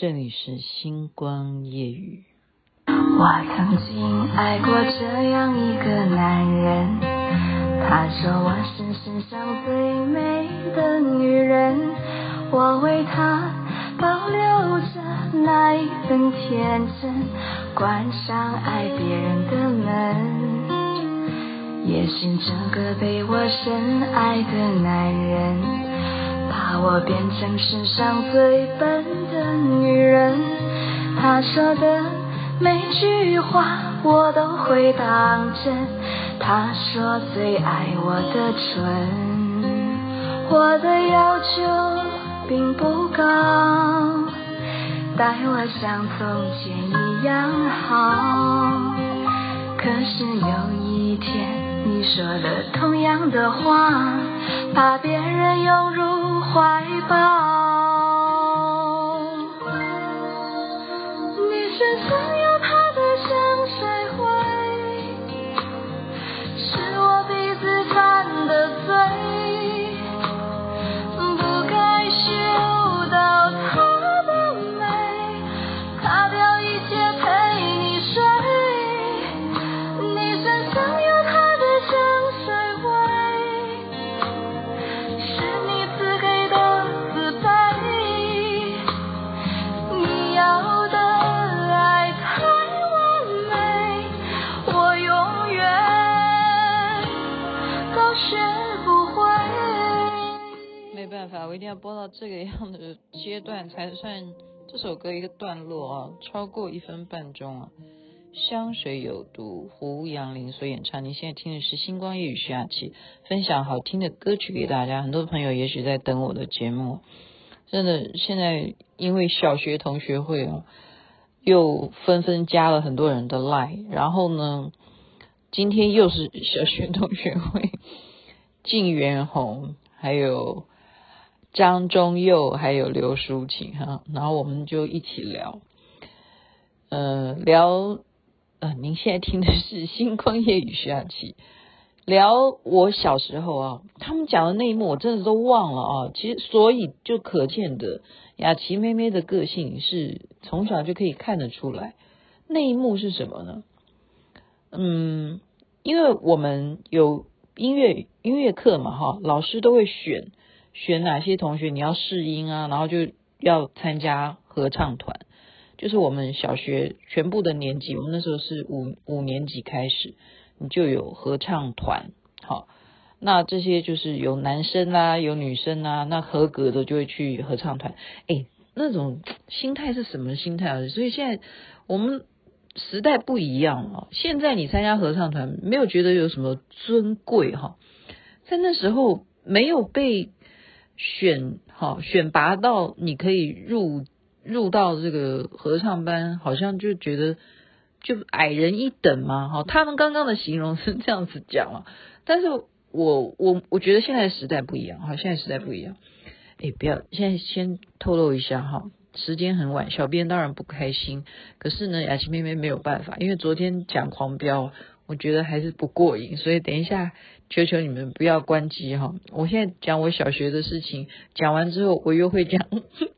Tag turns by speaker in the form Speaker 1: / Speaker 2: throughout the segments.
Speaker 1: 这里是星光夜雨。
Speaker 2: 我曾经爱过这样一个男人，他说我是世上最美的女人，我为他保留着那一份天真，关上爱别人的门，也许这个被我深爱的男人。把我变成世上最笨的女人，他说的每句话我都会当真。他说最爱我的唇，我的要求并不高，待我像从前一样好。可是有一天你说了同样的话，把别人拥入。怀抱，女生
Speaker 1: 才算这首歌一个段落啊，超过一分半钟啊。香水有毒，胡杨林所演唱。你现在听的是星光夜雨徐雅琪分享好听的歌曲给大家。很多朋友也许在等我的节目，真的现在因为小学同学会啊，又纷纷加了很多人的 line，然后呢，今天又是小学同学会，靳元红还有。张忠佑还有刘淑琴哈，然后我们就一起聊，呃，聊，呃，您现在听的是星光夜雨徐雅琪，聊我小时候啊，他们讲的那一幕我真的都忘了啊。其实所以就可见的雅琪妹妹的个性是从小就可以看得出来。那一幕是什么呢？嗯，因为我们有音乐音乐课嘛哈，老师都会选。选哪些同学你要试音啊，然后就要参加合唱团，就是我们小学全部的年级，我们那时候是五五年级开始，你就有合唱团，好，那这些就是有男生啦，有女生啦，那合格的就会去合唱团，诶，那种心态是什么心态啊？所以现在我们时代不一样了，现在你参加合唱团没有觉得有什么尊贵哈，在那时候没有被。选好选拔到你可以入入到这个合唱班，好像就觉得就矮人一等嘛，哈，他们刚刚的形容是这样子讲啊，但是我我我觉得现在时代不一样，哈，现在时代不一样，哎，不要现在先透露一下哈，时间很晚，小编当然不开心，可是呢，雅琪妹妹没有办法，因为昨天讲狂飙。我觉得还是不过瘾，所以等一下，求求你们不要关机哈！我现在讲我小学的事情，讲完之后我又会讲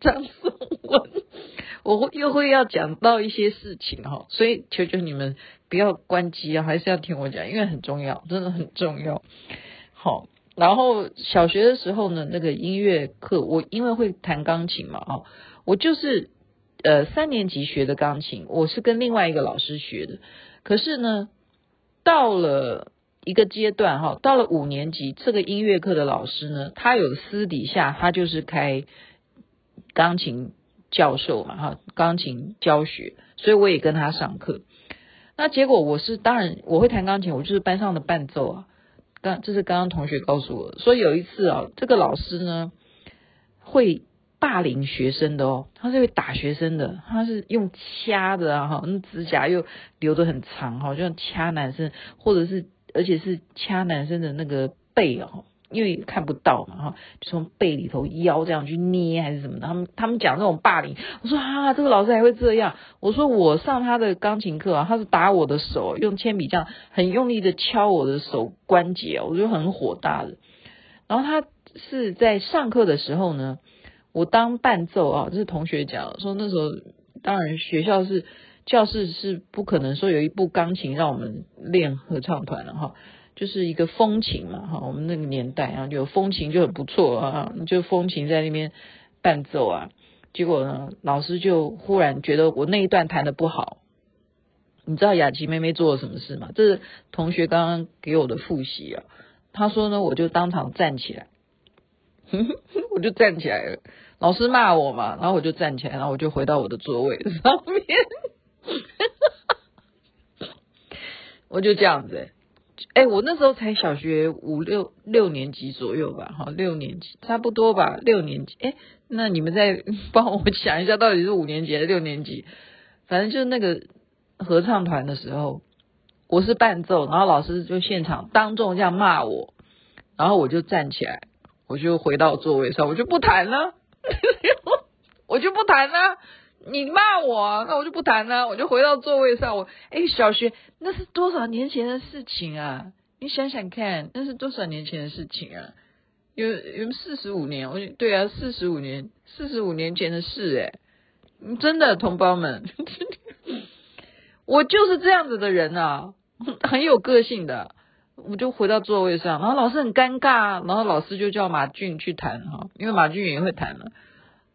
Speaker 1: 张颂文，我又会要讲到一些事情哈，所以求求你们不要关机啊，还是要听我讲，因为很重要，真的很重要。好，然后小学的时候呢，那个音乐课，我因为会弹钢琴嘛，啊，我就是呃三年级学的钢琴，我是跟另外一个老师学的，可是呢。到了一个阶段哈，到了五年级，这个音乐课的老师呢，他有私底下他就是开钢琴教授嘛哈，钢琴教学，所以我也跟他上课。那结果我是当然我会弹钢琴，我就是班上的伴奏啊。刚这是刚刚同学告诉我的，所以有一次啊，这个老师呢会。霸凌学生的哦，他是会打学生的，他是用掐的啊哈，那指甲又留得很长哈，就像掐男生，或者是而且是掐男生的那个背哦，因为看不到嘛哈，就从背里头腰这样去捏还是什么的，他们他们讲那种霸凌，我说啊，这个老师还会这样，我说我上他的钢琴课啊，他是打我的手，用铅笔这样很用力的敲我的手关节，我就很火大的，然后他是在上课的时候呢。我当伴奏啊，这是同学讲说那时候，当然学校是教室是不可能说有一部钢琴让我们练合唱团的哈，就是一个风琴嘛哈，我们那个年代啊，就风琴就很不错啊，就风琴在那边伴奏啊，结果呢，老师就忽然觉得我那一段弹的不好，你知道雅琪妹妹做了什么事吗？这是同学刚刚给我的复习啊，他说呢，我就当场站起来。我就站起来了，老师骂我嘛，然后我就站起来，然后我就回到我的座位上面，我就这样子，哎，我那时候才小学五六六年级左右吧，哈，六年级差不多吧，六年级，哎，那你们再帮我想一下，到底是五年级还是六年级？反正就是那个合唱团的时候，我是伴奏，然后老师就现场当众这样骂我，然后我就站起来。我就回到座位上，我就不弹了，我就不弹了。你骂我，那我就不弹了，我就回到座位上。我哎，小学那是多少年前的事情啊？你想想看，那是多少年前的事情啊？有有四十五年，我对啊，四十五年，四十五年前的事哎，真的，同胞们，我就是这样子的人啊，很有个性的。我就回到座位上，然后老师很尴尬，然后老师就叫马俊去弹哈，因为马俊也会弹了。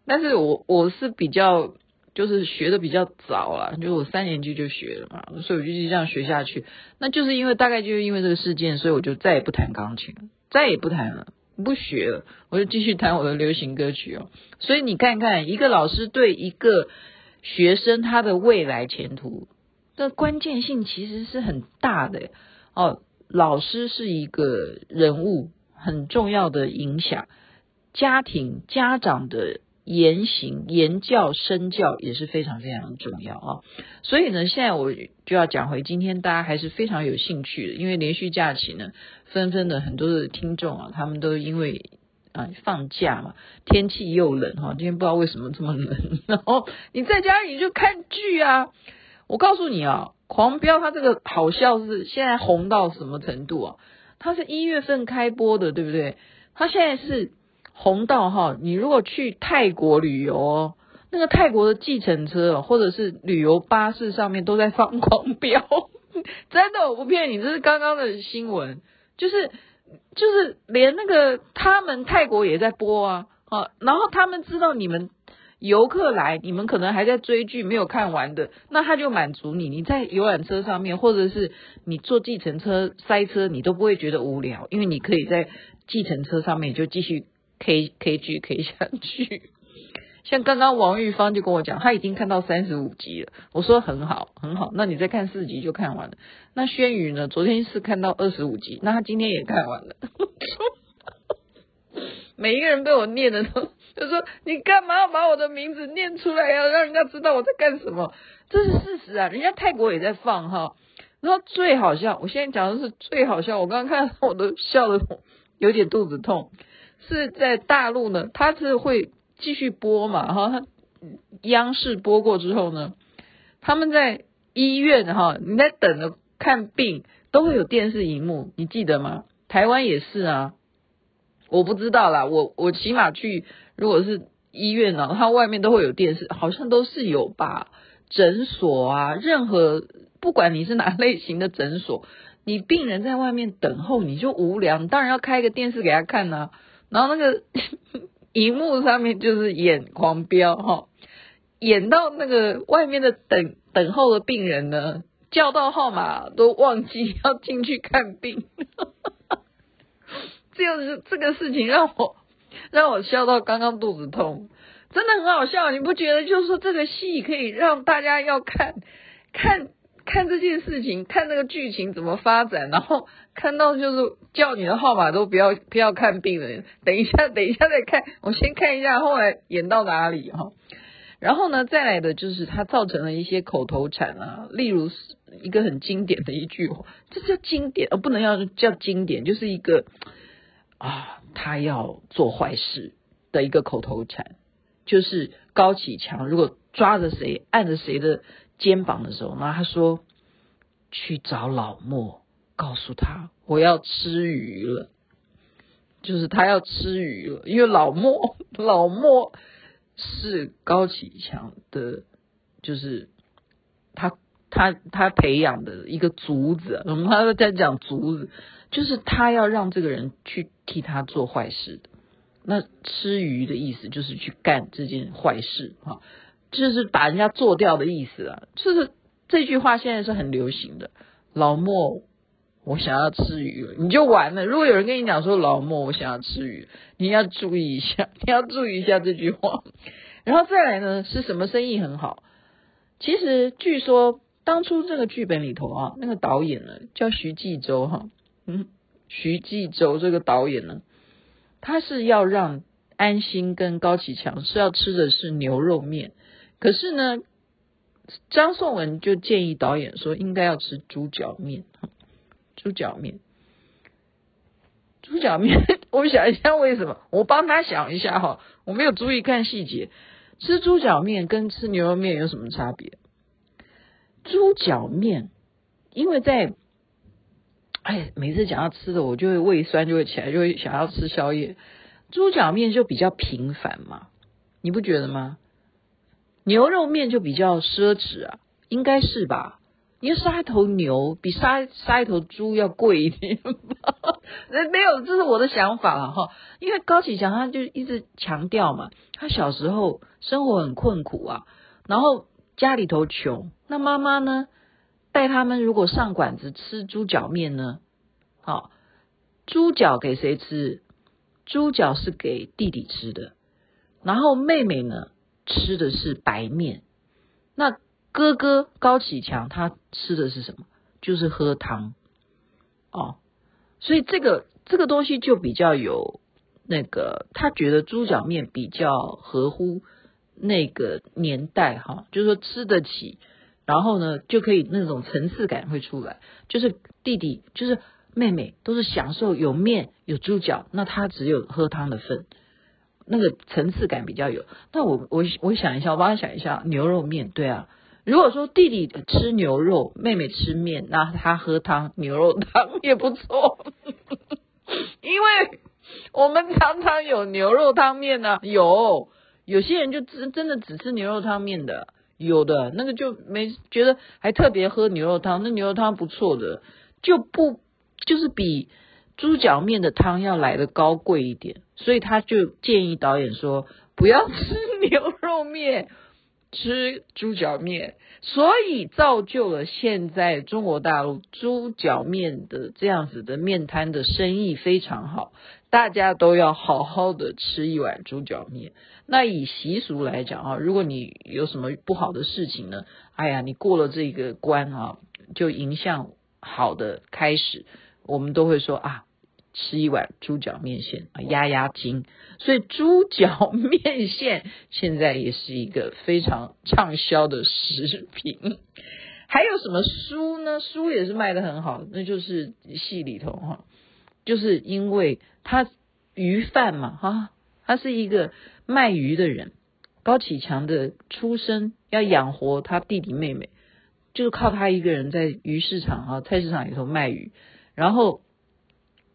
Speaker 1: 但是我我是比较就是学的比较早啦，就是我三年级就学了嘛，所以我就一直这样学下去。那就是因为大概就是因为这个事件，所以我就再也不弹钢琴，再也不弹了，不学了，我就继续弹我的流行歌曲哦。所以你看看，一个老师对一个学生他的未来前途的关键性其实是很大的哦。老师是一个人物，很重要的影响。家庭家长的言行言教身教也是非常非常重要啊。所以呢，现在我就要讲回今天大家还是非常有兴趣的，因为连续假期呢，纷纷的很多的听众啊，他们都因为啊放假嘛，天气又冷哈，今天不知道为什么这么冷，然后你在家里就看剧啊。我告诉你啊。狂飙，它这个好笑是现在红到什么程度啊？它是一月份开播的，对不对？它现在是红到哈，你如果去泰国旅游哦，那个泰国的计程车或者是旅游巴士上面都在放狂飙，真的我不骗你，这是刚刚的新闻，就是就是连那个他们泰国也在播啊啊，然后他们知道你们。游客来，你们可能还在追剧没有看完的，那他就满足你。你在游览车上面，或者是你坐计程车塞车，你都不会觉得无聊，因为你可以在计程车上面就继续 K K 剧 K 下去。像刚刚王玉芳就跟我讲，他已经看到三十五集了。我说很好很好，那你再看四集就看完了。那轩宇呢？昨天是看到二十五集，那他今天也看完了。每一个人被我念的都。就说你干嘛要把我的名字念出来呀？让人家知道我在干什么？这是事实啊！人家泰国也在放哈。然后最好笑，我现在讲的是最好笑。我刚刚看我都笑得有点肚子痛。是在大陆呢，他是会继续播嘛？哈，央视播过之后呢，他们在医院哈，你在等着看病都会有电视荧幕，你记得吗？台湾也是啊。我不知道啦，我我起码去。如果是医院呢，它外面都会有电视，好像都是有吧。诊所啊，任何不管你是哪类型的诊所，你病人在外面等候，你就无聊，当然要开个电视给他看呐。然后那个 荧幕上面就是演狂飙哈，演到那个外面的等等候的病人呢，叫到号码都忘记要进去看病，这样子这个事情让我。让我笑到刚刚肚子痛，真的很好笑，你不觉得？就是说这个戏可以让大家要看，看看这件事情，看那个剧情怎么发展，然后看到就是叫你的号码都不要不要看病人，等一下等一下再看，我先看一下后来演到哪里哈。然后呢，再来的就是它造成了一些口头禅啊，例如一个很经典的一句话，这叫经典，而不能要叫经典，就是一个。啊，他要做坏事的一个口头禅，就是高启强如果抓着谁按着谁的肩膀的时候，那他说去找老莫，告诉他我要吃鱼了。就是他要吃鱼了，因为老莫 老莫是高启强的，就是他他他培养的一个卒子，我们他在讲卒子，就是他要让这个人去替他做坏事的。那吃鱼的意思就是去干这件坏事哈，就是把人家做掉的意思啊，就是这句话现在是很流行的。老莫，我想要吃鱼，你就完了。如果有人跟你讲说老莫，我想要吃鱼，你要注意一下，你要注意一下这句话。然后再来呢，是什么生意很好？其实据说当初这个剧本里头啊，那个导演呢叫徐纪周哈，嗯，徐纪周这个导演呢。他是要让安心跟高启强是要吃的是牛肉面，可是呢，张颂文就建议导演说应该要吃猪脚面，猪脚面，猪脚面，我想一下为什么，我帮他想一下哈，我没有注意看细节，吃猪脚面跟吃牛肉面有什么差别？猪脚面，因为在。哎，每次讲到吃的，我就会胃酸就会起来，就会想要吃宵夜。猪脚面就比较平凡嘛，你不觉得吗？牛肉面就比较奢侈啊，应该是吧？因为杀一头牛比杀杀一头猪要贵一点。没有，这是我的想法啊哈。因为高启强他就一直强调嘛，他小时候生活很困苦啊，然后家里头穷，那妈妈呢？带他们如果上馆子吃猪脚面呢？好，猪脚给谁吃？猪脚是给弟弟吃的，然后妹妹呢吃的是白面。那哥哥高启强他吃的是什么？就是喝汤哦。所以这个这个东西就比较有那个，他觉得猪脚面比较合乎那个年代哈，就是说吃得起。然后呢，就可以那种层次感会出来，就是弟弟，就是妹妹，都是享受有面有猪脚，那他只有喝汤的份，那个层次感比较有。那我我我想一下，我帮他想一下，牛肉面，对啊，如果说弟弟吃牛肉，妹妹吃面，那他喝汤，牛肉汤也不错，因为我们常常有牛肉汤面呢、啊，有有些人就真真的只吃牛肉汤面的。有的那个就没觉得还特别喝牛肉汤，那牛肉汤不错的，就不就是比猪脚面的汤要来得高贵一点，所以他就建议导演说不要吃牛肉面，吃猪脚面，所以造就了现在中国大陆猪脚面的这样子的面摊的生意非常好，大家都要好好的吃一碗猪脚面。那以习俗来讲啊，如果你有什么不好的事情呢？哎呀，你过了这个关啊，就迎向好的开始。我们都会说啊，吃一碗猪脚面线啊，压压惊。所以猪脚 面线现在也是一个非常畅销的食品。还有什么书呢？书也是卖得很好，那就是戏里头哈，就是因为它鱼贩嘛哈，他是一个。卖鱼的人，高启强的出身要养活他弟弟妹妹，就是靠他一个人在鱼市场啊、菜市场里头卖鱼，然后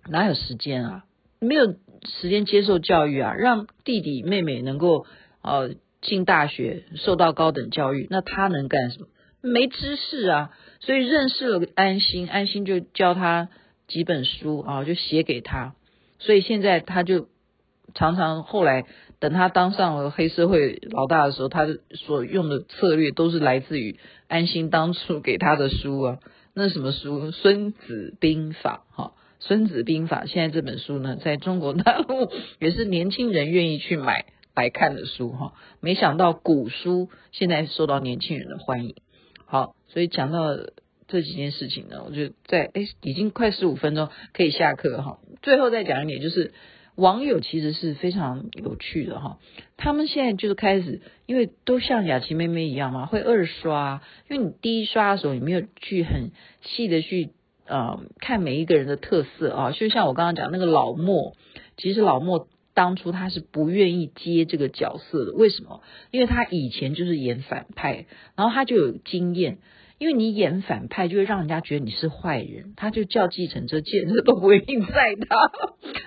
Speaker 1: 哪有时间啊？没有时间接受教育啊，让弟弟妹妹能够呃进大学，受到高等教育，那他能干什么？没知识啊，所以认识了安心，安心就教他几本书啊，就写给他，所以现在他就常常后来。等他当上了黑社会老大的时候，他所用的策略都是来自于安心当初给他的书啊。那什么书？《孙子兵法》哈，《孙子兵法》现在这本书呢，在中国大陆也是年轻人愿意去买来看的书哈。没想到古书现在受到年轻人的欢迎。好，所以讲到这几件事情呢，我就在哎，已经快十五分钟可以下课哈。最后再讲一点就是。网友其实是非常有趣的哈，他们现在就是开始，因为都像雅琪妹妹一样嘛，会二刷，因为你第一刷的时候，你没有去很细的去呃看每一个人的特色啊，就像我刚刚讲那个老莫，其实老莫当初他是不愿意接这个角色的，为什么？因为他以前就是演反派，然后他就有经验，因为你演反派就会让人家觉得你是坏人，他就叫计程车，计程车都不愿意载他。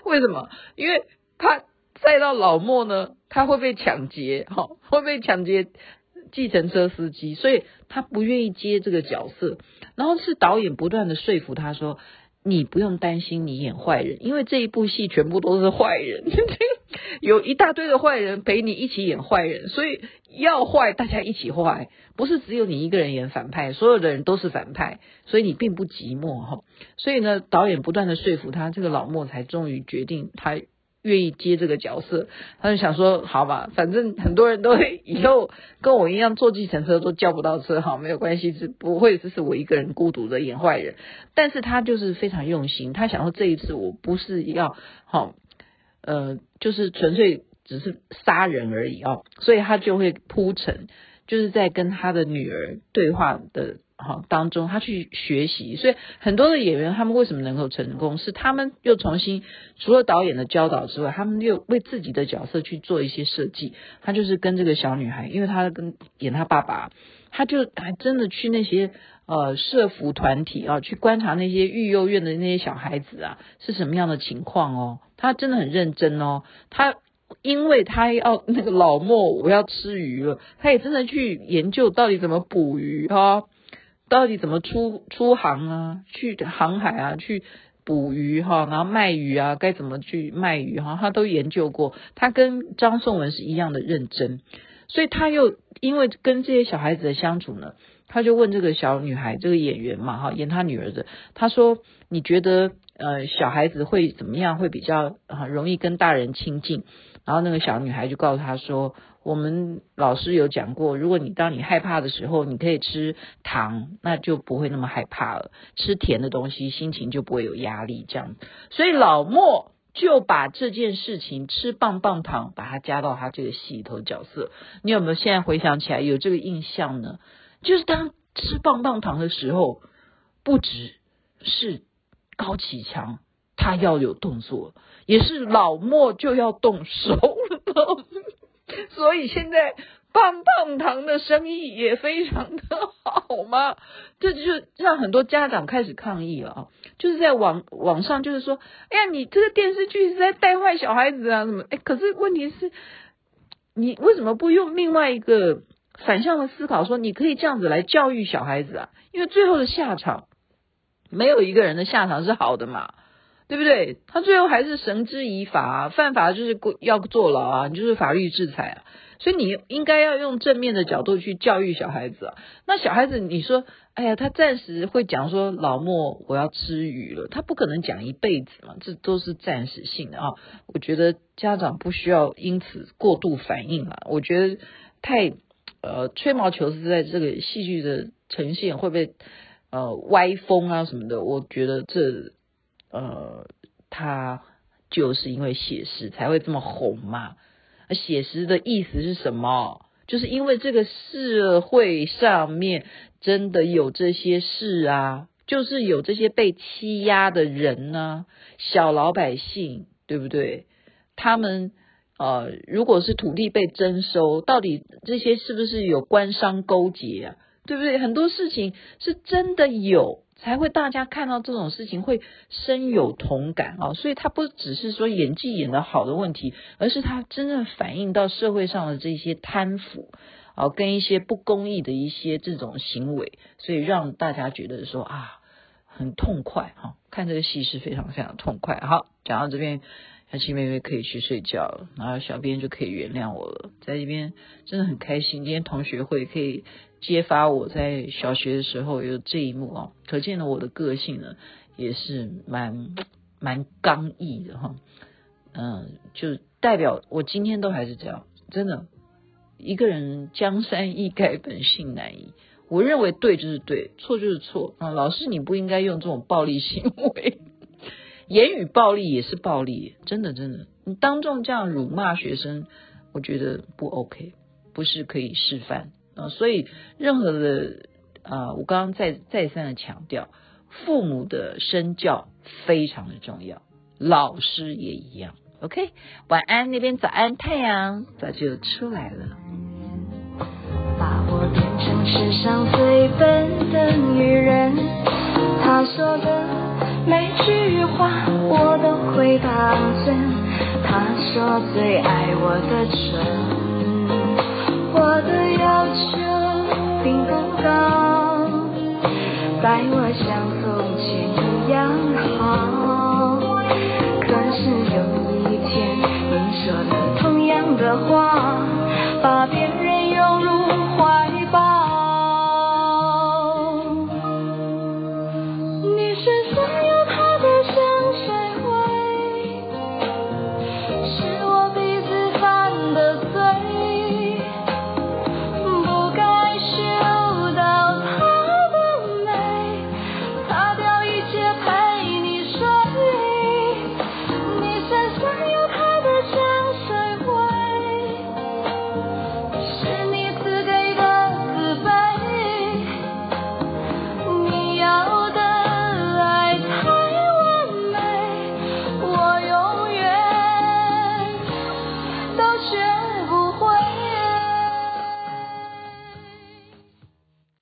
Speaker 1: 为什么？因为他载到老莫呢，他会被抢劫，哈，会被抢劫计程车司机，所以他不愿意接这个角色。然后是导演不断的说服他说。你不用担心你演坏人，因为这一部戏全部都是坏人，有一大堆的坏人陪你一起演坏人，所以要坏大家一起坏，不是只有你一个人演反派，所有的人都是反派，所以你并不寂寞哈。所以呢，导演不断的说服他，这个老莫才终于决定他。愿意接这个角色，他就想说，好吧，反正很多人都会以后跟我一样坐计程车都叫不到车，好，没有关系，是不会只是我一个人孤独的演坏人。但是他就是非常用心，他想说这一次我不是要好，呃，就是纯粹只是杀人而已哦，所以他就会铺陈，就是在跟他的女儿对话的。好，当中他去学习，所以很多的演员他们为什么能够成功，是他们又重新除了导演的教导之外，他们又为自己的角色去做一些设计。他就是跟这个小女孩，因为他跟演他爸爸，他就还真的去那些呃社福团体啊，去观察那些育幼院的那些小孩子啊是什么样的情况哦。他真的很认真哦，他因为他要那个老莫我要吃鱼了，他也真的去研究到底怎么捕鱼哈。到底怎么出出航啊？去航海啊？去捕鱼哈？然后卖鱼啊？该怎么去卖鱼哈？他都研究过。他跟张颂文是一样的认真，所以他又因为跟这些小孩子的相处呢，他就问这个小女孩，这个演员嘛哈，演他女儿的，他说：“你觉得呃小孩子会怎么样？会比较啊容易跟大人亲近？”然后那个小女孩就告诉他说。我们老师有讲过，如果你当你害怕的时候，你可以吃糖，那就不会那么害怕了。吃甜的东西，心情就不会有压力。这样，所以老莫就把这件事情吃棒棒糖，把它加到他这个戏里头角色。你有没有现在回想起来有这个印象呢？就是当吃棒棒糖的时候，不只是高启强他要有动作，也是老莫就要动手了。所以现在棒棒糖的生意也非常的好嘛？这就让很多家长开始抗议了啊！就是在网网上，就是说，哎呀，你这个电视剧是在带坏小孩子啊，什么？哎，可是问题是，你为什么不用另外一个反向的思考，说你可以这样子来教育小孩子啊？因为最后的下场，没有一个人的下场是好的嘛。对不对？他最后还是绳之以法，犯法就是要坐牢啊，你就是法律制裁啊。所以你应该要用正面的角度去教育小孩子啊。那小孩子，你说，哎呀，他暂时会讲说老莫我要吃鱼了，他不可能讲一辈子嘛，这都是暂时性的啊。我觉得家长不需要因此过度反应啊。我觉得太呃吹毛求疵，在这个戏剧的呈现会不会呃歪风啊什么的？我觉得这。呃，他就是因为写实才会这么红嘛。写实的意思是什么？就是因为这个社会上面真的有这些事啊，就是有这些被欺压的人呢、小老百姓，对不对？他们呃，如果是土地被征收，到底这些是不是有官商勾结啊？对不对？很多事情是真的有。才会大家看到这种事情会深有同感啊，所以他不只是说演技演得好的问题，而是他真正反映到社会上的这些贪腐啊，跟一些不公义的一些这种行为，所以让大家觉得说啊，很痛快哈，看这个戏是非常非常痛快。好，讲到这边，小七妹妹可以去睡觉了，然后小编就可以原谅我了，在这边真的很开心，今天同学会可以。揭发我在小学的时候有这一幕啊，可见了我的个性呢，也是蛮蛮刚毅的哈，嗯，就代表我今天都还是这样，真的，一个人江山易改，本性难移。我认为对就是对，错就是错啊。老师你不应该用这种暴力行为，言语暴力也是暴力，真的真的，你当众这样辱骂学生，我觉得不 OK，不是可以示范。啊，所以任何的啊，我刚刚再再三的强调，父母的身教非常的重要，老师也一样。OK，晚安，那边早安，太阳早就出来了。把我变成世上最笨的
Speaker 2: 女人，她说的每句话我都会当真。他说最爱我的唇，我的要求并不高，待我像从前一样好。可是有一天你说了同样的话，把别人。